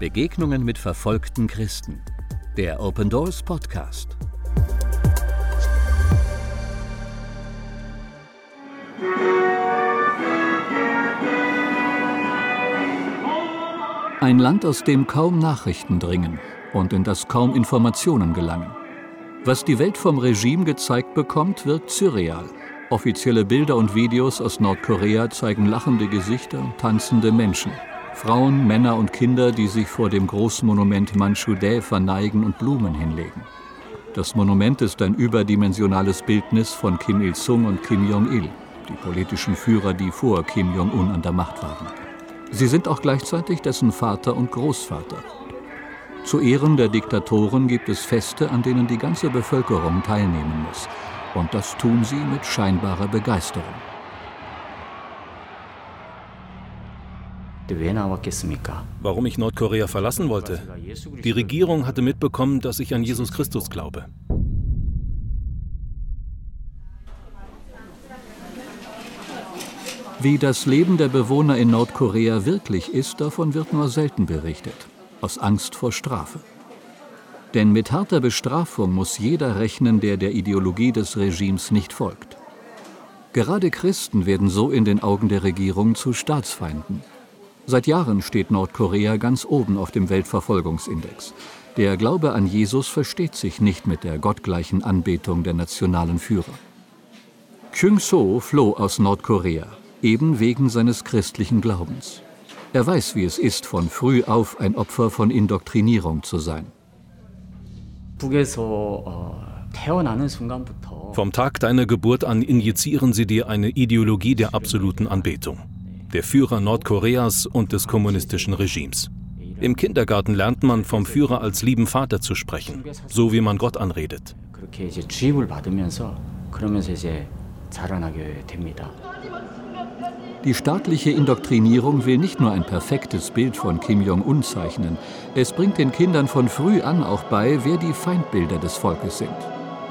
Begegnungen mit verfolgten Christen. Der Open Doors Podcast. Ein Land, aus dem kaum Nachrichten dringen und in das kaum Informationen gelangen. Was die Welt vom Regime gezeigt bekommt, wirkt surreal. Offizielle Bilder und Videos aus Nordkorea zeigen lachende Gesichter, tanzende Menschen. Frauen, Männer und Kinder, die sich vor dem großen Monument Manchudae verneigen und Blumen hinlegen. Das Monument ist ein überdimensionales Bildnis von Kim Il-sung und Kim Jong-il, die politischen Führer, die vor Kim Jong-un an der Macht waren. Sie sind auch gleichzeitig dessen Vater und Großvater. Zu Ehren der Diktatoren gibt es Feste, an denen die ganze Bevölkerung teilnehmen muss. Und das tun sie mit scheinbarer Begeisterung. Warum ich Nordkorea verlassen wollte? Die Regierung hatte mitbekommen, dass ich an Jesus Christus glaube. Wie das Leben der Bewohner in Nordkorea wirklich ist, davon wird nur selten berichtet, aus Angst vor Strafe. Denn mit harter Bestrafung muss jeder rechnen, der der Ideologie des Regimes nicht folgt. Gerade Christen werden so in den Augen der Regierung zu Staatsfeinden. Seit Jahren steht Nordkorea ganz oben auf dem Weltverfolgungsindex. Der Glaube an Jesus versteht sich nicht mit der gottgleichen Anbetung der nationalen Führer. Kyung-so floh aus Nordkorea, eben wegen seines christlichen Glaubens. Er weiß, wie es ist, von früh auf ein Opfer von Indoktrinierung zu sein. Vom Tag deiner Geburt an injizieren sie dir eine Ideologie der absoluten Anbetung der Führer Nordkoreas und des kommunistischen Regimes. Im Kindergarten lernt man vom Führer als lieben Vater zu sprechen, so wie man Gott anredet. Die staatliche Indoktrinierung will nicht nur ein perfektes Bild von Kim Jong-un zeichnen, es bringt den Kindern von früh an auch bei, wer die Feindbilder des Volkes sind.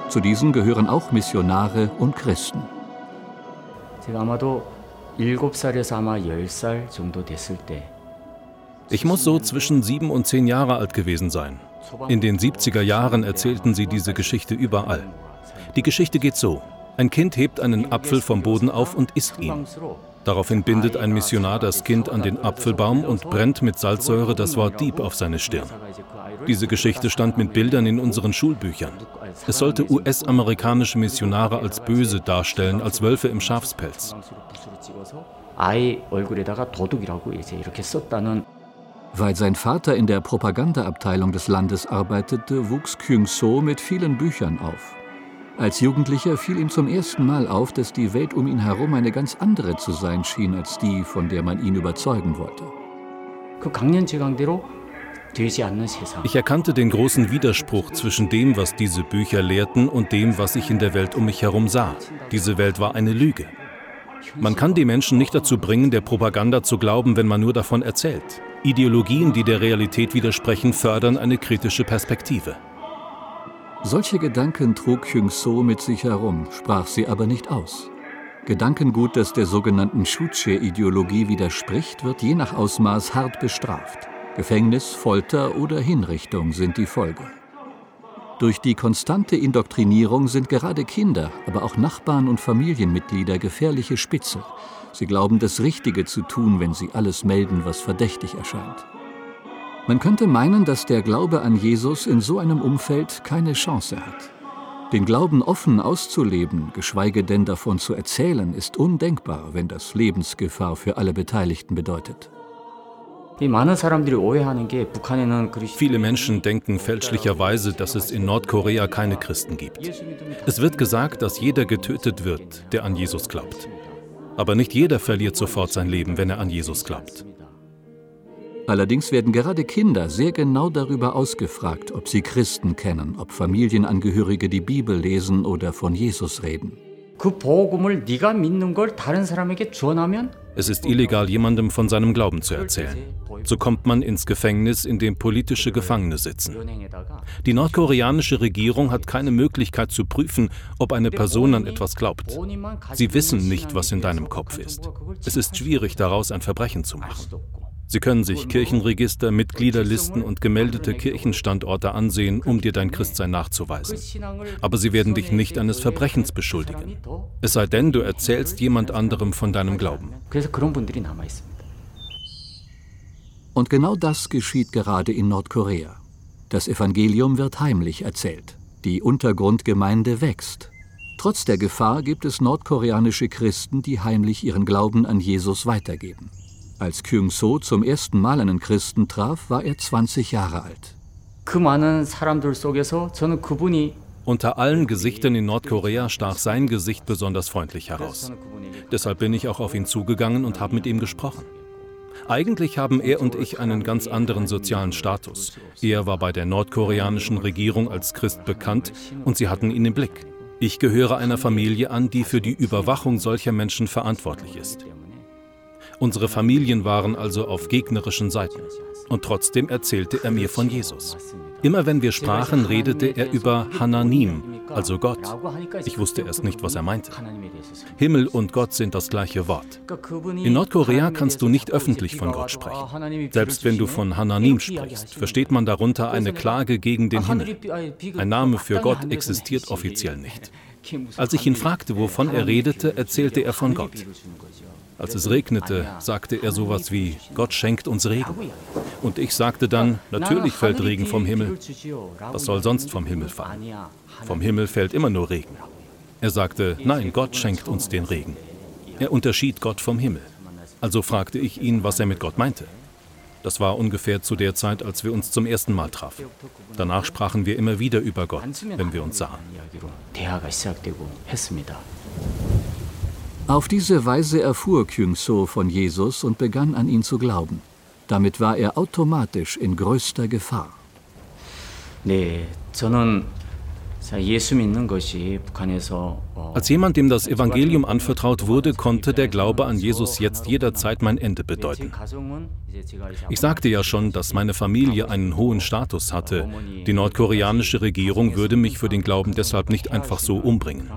Zu diesen gehören auch Missionare und Christen. Ich muss so zwischen sieben und zehn Jahre alt gewesen sein. In den 70er Jahren erzählten sie diese Geschichte überall. Die Geschichte geht so. Ein Kind hebt einen Apfel vom Boden auf und isst ihn. Daraufhin bindet ein Missionar das Kind an den Apfelbaum und brennt mit Salzsäure das Wort Dieb auf seine Stirn. Diese Geschichte stand mit Bildern in unseren Schulbüchern. Es sollte US-amerikanische Missionare als böse darstellen, als Wölfe im Schafspelz. Weil sein Vater in der Propagandaabteilung des Landes arbeitete, wuchs Kyung-so mit vielen Büchern auf. Als Jugendlicher fiel ihm zum ersten Mal auf, dass die Welt um ihn herum eine ganz andere zu sein schien als die, von der man ihn überzeugen wollte. Ich erkannte den großen Widerspruch zwischen dem, was diese Bücher lehrten, und dem, was ich in der Welt um mich herum sah. Diese Welt war eine Lüge. Man kann die Menschen nicht dazu bringen, der Propaganda zu glauben, wenn man nur davon erzählt. Ideologien, die der Realität widersprechen, fördern eine kritische Perspektive. Solche Gedanken trug Kyung-so mit sich herum, sprach sie aber nicht aus. Gedankengut, das der sogenannten Shuche-Ideologie widerspricht, wird je nach Ausmaß hart bestraft. Gefängnis, Folter oder Hinrichtung sind die Folge. Durch die konstante Indoktrinierung sind gerade Kinder, aber auch Nachbarn und Familienmitglieder gefährliche Spitze. Sie glauben, das Richtige zu tun, wenn sie alles melden, was verdächtig erscheint. Man könnte meinen, dass der Glaube an Jesus in so einem Umfeld keine Chance hat. Den Glauben offen auszuleben, geschweige denn davon zu erzählen, ist undenkbar, wenn das Lebensgefahr für alle Beteiligten bedeutet. Viele Menschen denken fälschlicherweise, dass es in Nordkorea keine Christen gibt. Es wird gesagt, dass jeder getötet wird, der an Jesus glaubt. Aber nicht jeder verliert sofort sein Leben, wenn er an Jesus glaubt. Allerdings werden gerade Kinder sehr genau darüber ausgefragt, ob sie Christen kennen, ob Familienangehörige die Bibel lesen oder von Jesus reden. Es ist illegal, jemandem von seinem Glauben zu erzählen. So kommt man ins Gefängnis, in dem politische Gefangene sitzen. Die nordkoreanische Regierung hat keine Möglichkeit zu prüfen, ob eine Person an etwas glaubt. Sie wissen nicht, was in deinem Kopf ist. Es ist schwierig, daraus ein Verbrechen zu machen. Sie können sich Kirchenregister, Mitgliederlisten und gemeldete Kirchenstandorte ansehen, um dir dein Christsein nachzuweisen. Aber sie werden dich nicht eines Verbrechens beschuldigen. Es sei denn, du erzählst jemand anderem von deinem Glauben. Und genau das geschieht gerade in Nordkorea. Das Evangelium wird heimlich erzählt. Die Untergrundgemeinde wächst. Trotz der Gefahr gibt es nordkoreanische Christen, die heimlich ihren Glauben an Jesus weitergeben. Als Kyung-so zum ersten Mal einen Christen traf, war er 20 Jahre alt. Unter allen Gesichtern in Nordkorea stach sein Gesicht besonders freundlich heraus. Deshalb bin ich auch auf ihn zugegangen und habe mit ihm gesprochen. Eigentlich haben er und ich einen ganz anderen sozialen Status. Er war bei der nordkoreanischen Regierung als Christ bekannt und sie hatten ihn im Blick. Ich gehöre einer Familie an, die für die Überwachung solcher Menschen verantwortlich ist. Unsere Familien waren also auf gegnerischen Seiten. Und trotzdem erzählte er mir von Jesus. Immer wenn wir sprachen, redete er über Hananim, also Gott. Ich wusste erst nicht, was er meinte. Himmel und Gott sind das gleiche Wort. In Nordkorea kannst du nicht öffentlich von Gott sprechen. Selbst wenn du von Hananim sprichst, versteht man darunter eine Klage gegen den Himmel. Ein Name für Gott existiert offiziell nicht. Als ich ihn fragte, wovon er redete, erzählte er von Gott. Als es regnete, sagte er sowas wie, Gott schenkt uns Regen. Und ich sagte dann, natürlich fällt Regen vom Himmel. Was soll sonst vom Himmel fallen? Vom Himmel fällt immer nur Regen. Er sagte, nein, Gott schenkt uns den Regen. Er unterschied Gott vom Himmel. Also fragte ich ihn, was er mit Gott meinte. Das war ungefähr zu der Zeit, als wir uns zum ersten Mal trafen. Danach sprachen wir immer wieder über Gott, wenn wir uns sahen. Auf diese Weise erfuhr Kyung-so von Jesus und begann an ihn zu glauben. Damit war er automatisch in größter Gefahr. 네, 저는 als jemand, dem das Evangelium anvertraut wurde, konnte der Glaube an Jesus jetzt jederzeit mein Ende bedeuten. Ich sagte ja schon, dass meine Familie einen hohen Status hatte. Die nordkoreanische Regierung würde mich für den Glauben deshalb nicht einfach so umbringen.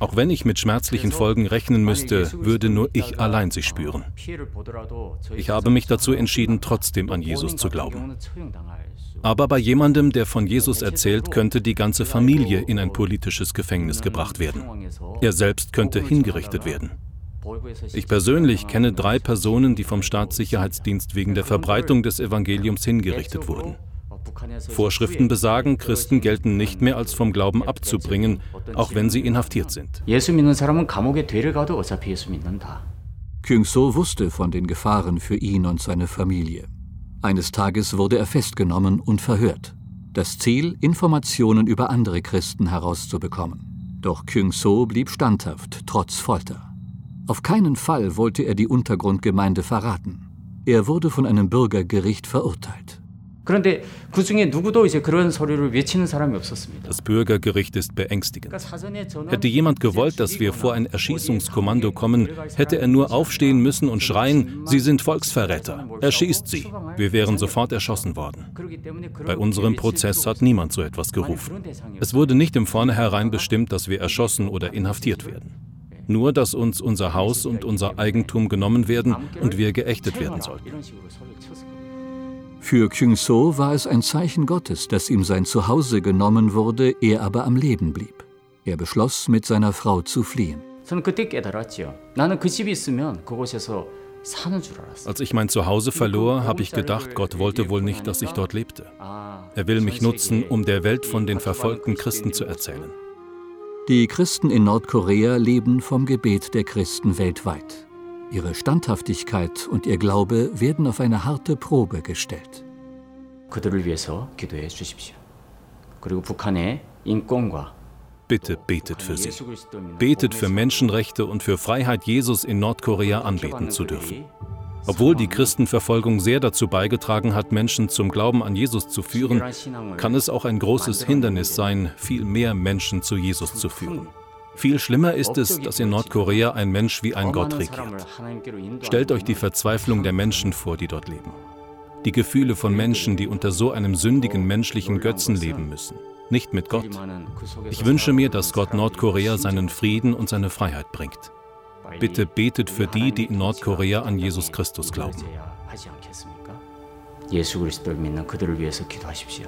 Auch wenn ich mit schmerzlichen Folgen rechnen müsste, würde nur ich allein sie spüren. Ich habe mich dazu entschieden, trotzdem an Jesus zu glauben. Aber bei jemandem, der von Jesus erzählt, könnte die ganze Familie in ein politisches Gefängnis gebracht werden. Er selbst könnte hingerichtet werden. Ich persönlich kenne drei Personen, die vom Staatssicherheitsdienst wegen der Verbreitung des Evangeliums hingerichtet wurden. Vorschriften besagen, Christen gelten nicht mehr als vom Glauben abzubringen, auch wenn sie inhaftiert sind. Kyung-so wusste von den Gefahren für ihn und seine Familie. Eines Tages wurde er festgenommen und verhört. Das Ziel, Informationen über andere Christen herauszubekommen. Doch Kyung-so blieb standhaft, trotz Folter. Auf keinen Fall wollte er die Untergrundgemeinde verraten. Er wurde von einem Bürgergericht verurteilt. 그런데 그 중에 누구도 이제 그런 소리를 외치는 사람이 없었습니다. Das Bürgergericht ist beängstigend. Hätte jemand gewollt, dass wir vor ein Erschießungskommando kommen, hätte er nur aufstehen müssen und schreien, Sie sind Volksverräter, erschießt sie. Wir wären sofort erschossen worden. Bei unserem Prozess hat niemand so etwas gerufen. Es wurde nicht im Vornherein bestimmt, dass wir erschossen oder inhaftiert werden. Nur, dass uns unser Haus und unser Eigentum genommen werden und wir geächtet werden sollten. Für Kyung-so war es ein Zeichen Gottes, dass ihm sein Zuhause genommen wurde, er aber am Leben blieb. Er beschloss, mit seiner Frau zu fliehen. Als ich mein Zuhause verlor, habe ich gedacht, Gott wollte wohl nicht, dass ich dort lebte. Er will mich nutzen, um der Welt von den verfolgten Christen zu erzählen. Die Christen in Nordkorea leben vom Gebet der Christen weltweit. Ihre Standhaftigkeit und ihr Glaube werden auf eine harte Probe gestellt. Bitte betet für sie. Betet für Menschenrechte und für Freiheit, Jesus in Nordkorea anbeten zu dürfen. Obwohl die Christenverfolgung sehr dazu beigetragen hat, Menschen zum Glauben an Jesus zu führen, kann es auch ein großes Hindernis sein, viel mehr Menschen zu Jesus zu führen. Viel schlimmer ist es, dass in Nordkorea ein Mensch wie ein Gott regiert. Stellt euch die Verzweiflung der Menschen vor, die dort leben. Die Gefühle von Menschen, die unter so einem sündigen menschlichen Götzen leben müssen. Nicht mit Gott. Ich wünsche mir, dass Gott Nordkorea seinen Frieden und seine Freiheit bringt. Bitte betet für die, die in Nordkorea an Jesus Christus glauben. 하지 않겠습니까? 예수 그리스도를 믿는 그들을 위해서 기도하십시오.